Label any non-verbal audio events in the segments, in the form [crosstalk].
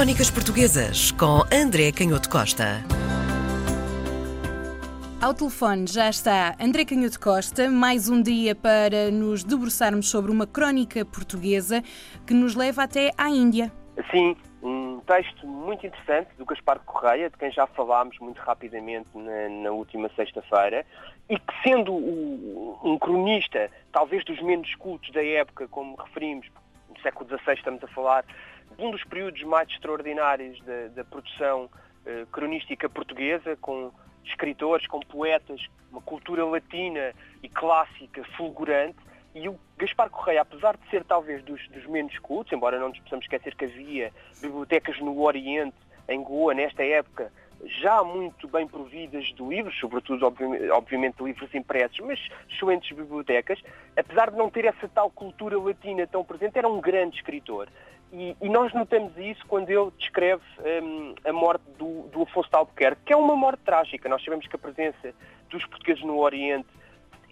Crónicas Portuguesas com André Canhoto Costa. Ao telefone já está André Canhoto Costa, mais um dia para nos debruçarmos sobre uma crónica portuguesa que nos leva até à Índia. Sim, um texto muito interessante do Gaspar Correia, de quem já falámos muito rapidamente na, na última sexta-feira, e que sendo o, um cronista, talvez dos menos cultos da época, como referimos, século XVI estamos a falar de um dos períodos mais extraordinários da, da produção eh, cronística portuguesa, com escritores, com poetas, uma cultura latina e clássica fulgurante, e o Gaspar Correia, apesar de ser talvez dos, dos menos cultos, embora não nos possamos esquecer que havia bibliotecas no Oriente, em Goa, nesta época, já muito bem providas de livros, sobretudo, obviamente, livros impressos, mas excelentes bibliotecas, apesar de não ter essa tal cultura latina tão presente, era um grande escritor. E, e nós notamos isso quando ele descreve um, a morte do, do Afonso de Albuquerque, que é uma morte trágica. Nós sabemos que a presença dos portugueses no Oriente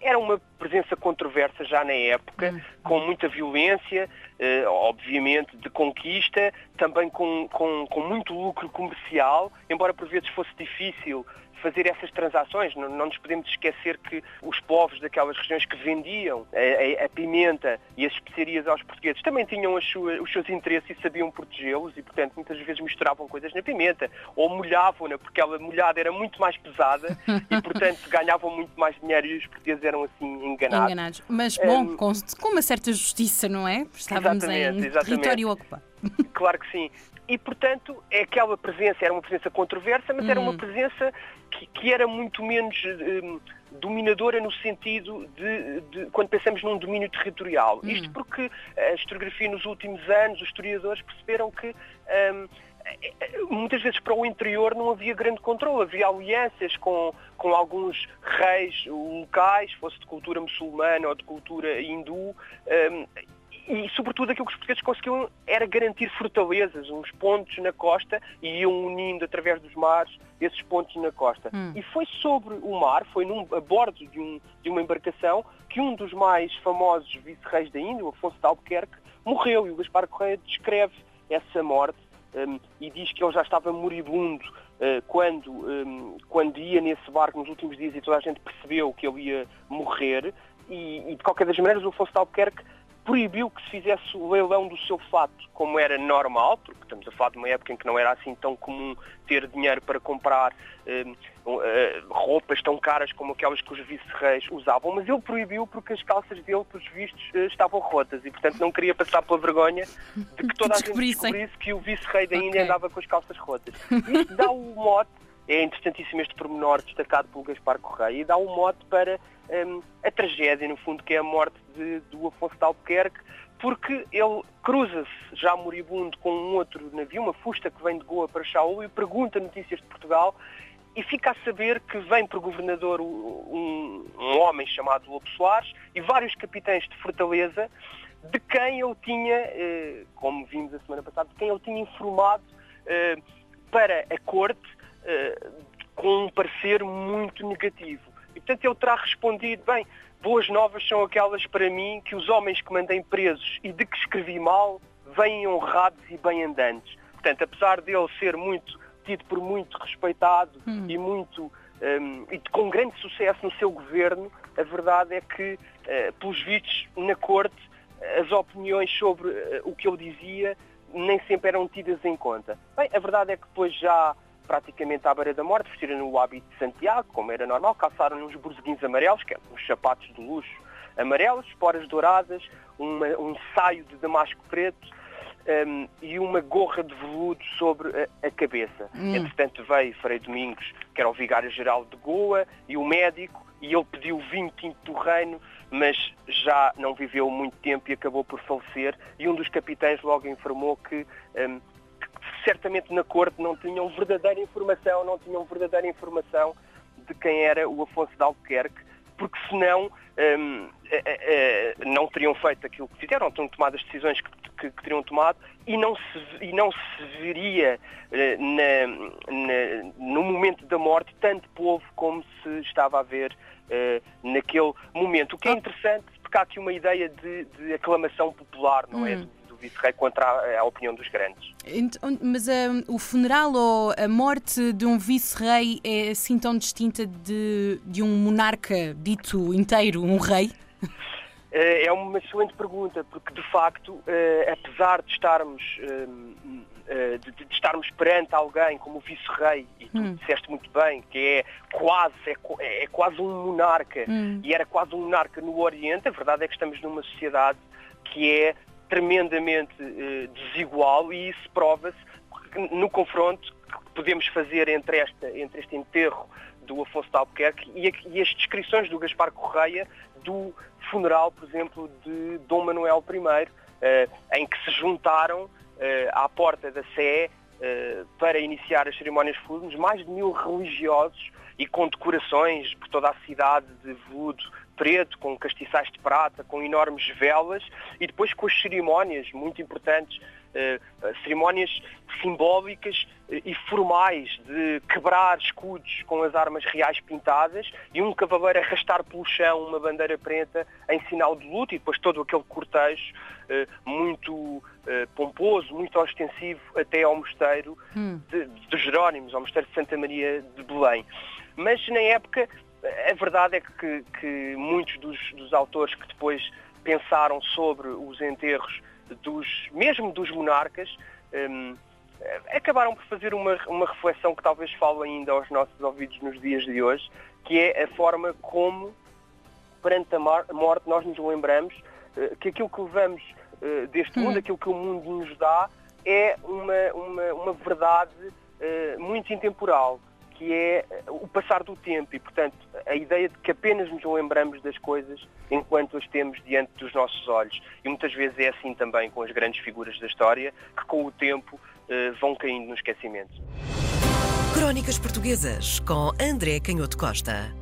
era uma presença controversa já na época, hum. com muita violência, eh, obviamente de conquista, também com, com, com muito lucro comercial, embora por vezes fosse difícil fazer essas transações. Não, não, nos podemos esquecer que os povos daquelas regiões que vendiam a, a, a pimenta e as especiarias aos portugueses também tinham sua, os seus interesses e sabiam protegê-los e, portanto, muitas vezes misturavam coisas na pimenta ou molhavam-na porque ela molhada era muito mais pesada e, [laughs] portanto, ganhavam muito mais dinheiro e os portugueses eram assim enganados. enganados. Mas, bom, um, com, com, uma certa justiça, não é? Estávamos em exatamente. território ocupado. Claro que sim e, portanto, é aquela presença era uma presença controversa, mas era uma hum. presença que, que era muito menos um, dominadora no sentido de, de, quando pensamos num domínio territorial. Hum. Isto porque a historiografia nos últimos anos, os historiadores perceberam que um, muitas vezes para o interior não havia grande controle, havia alianças com, com alguns reis locais, fosse de cultura muçulmana ou de cultura hindu, um, e, sobretudo, aquilo que os portugueses conseguiam era garantir fortalezas, uns pontos na costa, e iam unindo através dos mares esses pontos na costa. Hum. E foi sobre o mar, foi num, a bordo de, um, de uma embarcação, que um dos mais famosos vice-reis da Índia, o Afonso de Albuquerque, morreu. E o Gaspar Correia descreve essa morte um, e diz que ele já estava moribundo uh, quando, um, quando ia nesse barco nos últimos dias e toda a gente percebeu que ele ia morrer. E, e de qualquer das maneiras, o Afonso de Albuquerque proibiu que se fizesse o leilão do seu fato, como era normal, porque estamos a falar de uma época em que não era assim tão comum ter dinheiro para comprar uh, uh, roupas tão caras como aquelas que os vice-reis usavam, mas ele proibiu porque as calças dele, pelos vistos, uh, estavam rotas e, portanto, não queria passar pela vergonha de que toda a [laughs] gente descobrisse que o vice-rei da Índia okay. andava com as calças rotas. Isto dá o mote, é interessantíssimo este pormenor destacado pelo Gaspar Correia, e dá o mote para um, a tragédia, no fundo, que é a morte de, do Afonso de Albuquerque, porque ele cruza-se já moribundo com um outro navio, uma fusta que vem de Goa para Shaul, e pergunta notícias de Portugal e fica a saber que vem para o governador um, um homem chamado Lobo Soares e vários capitães de Fortaleza de quem ele tinha, eh, como vimos a semana passada, de quem ele tinha informado eh, para a corte eh, com um parecer muito negativo. E, portanto, ele terá respondido, bem, boas novas são aquelas para mim que os homens que mandei presos e de que escrevi mal vêm honrados e bem andantes. Portanto, apesar dele ser muito tido por muito respeitado hum. e muito um, e com grande sucesso no seu governo, a verdade é que, uh, pelos vistos, na corte, as opiniões sobre uh, o que ele dizia nem sempre eram tidas em conta. Bem, a verdade é que depois já praticamente à beira da morte, vestiram o hábito de Santiago, como era normal, calçaram uns borzeguins amarelos, que é uns sapatos de luxo amarelos, esporas douradas, uma, um saio de damasco preto um, e uma gorra de veludo sobre a, a cabeça. Hum. Entretanto veio Frei Domingos, que era o vigário-geral de Goa, e o médico, e ele pediu vinho tinto do reino, mas já não viveu muito tempo e acabou por falecer, e um dos capitães logo informou que um, certamente na corte não tinham verdadeira informação, não tinham verdadeira informação de quem era o Afonso de Albuquerque, porque senão um, é, é, não teriam feito aquilo que fizeram, teriam tomado as decisões que, que, que teriam tomado e não se, e não se veria uh, na, na, no momento da morte tanto povo como se estava a ver uh, naquele momento. O que é interessante, porque há aqui uma ideia de, de aclamação popular, não é? hum. é? Vice-rei contra a, a, opinião dos grandes. Mas um, o funeral ou a morte de um vice-rei é assim tão distinta de, de um monarca dito inteiro, um rei? Eh, é uma excelente pergunta, porque de facto, eh, apesar de estarmos, eh, de, estarmos perante alguém como o vice-rei, e tu hum. disseste muito bem, que é quase, é, é quase um monarca, hum. e era quase um monarca no Oriente, a verdade é que estamos numa sociedade que é tremendamente desigual e isso prova-se no confronto que podemos fazer entre, esta, entre este enterro do Afonso de Albuquerque e, e as descrições do Gaspar Correia do funeral, por exemplo, de Dom Manuel I, eh, em que se juntaram eh, à porta da Sé eh, para iniciar as cerimónias fúnebres mais de mil religiosos e com decorações por toda a cidade de veludo preto, com castiçais de prata, com enormes velas e depois com as cerimónias muito importantes eh, cerimónias simbólicas eh, e formais de quebrar escudos com as armas reais pintadas e um cavaleiro arrastar pelo chão uma bandeira preta em sinal de luto e depois todo aquele cortejo eh, muito pomposo, muito ostensivo até ao mosteiro hum. de, de Jerónimos, ao mosteiro de Santa Maria de Belém. Mas na época a verdade é que, que muitos dos, dos, autores que depois pensaram sobre os enterros dos, mesmo dos monarcas, um, acabaram por fazer uma, uma reflexão que talvez fale ainda aos nossos ouvidos nos dias de hoje, que é a forma como, perante a morte, nós nos lembramos uh, que aquilo que levamos uh, deste mundo, uhum. aquilo que o mundo nos dá, é uma, uma, uma verdade uh, muito intemporal que é o passar do tempo e, portanto, a ideia de que apenas nos lembramos das coisas enquanto as temos diante dos nossos olhos. E muitas vezes é assim também com as grandes figuras da história, que com o tempo eh, vão caindo no esquecimento. Crónicas Portuguesas com André Canhoto Costa.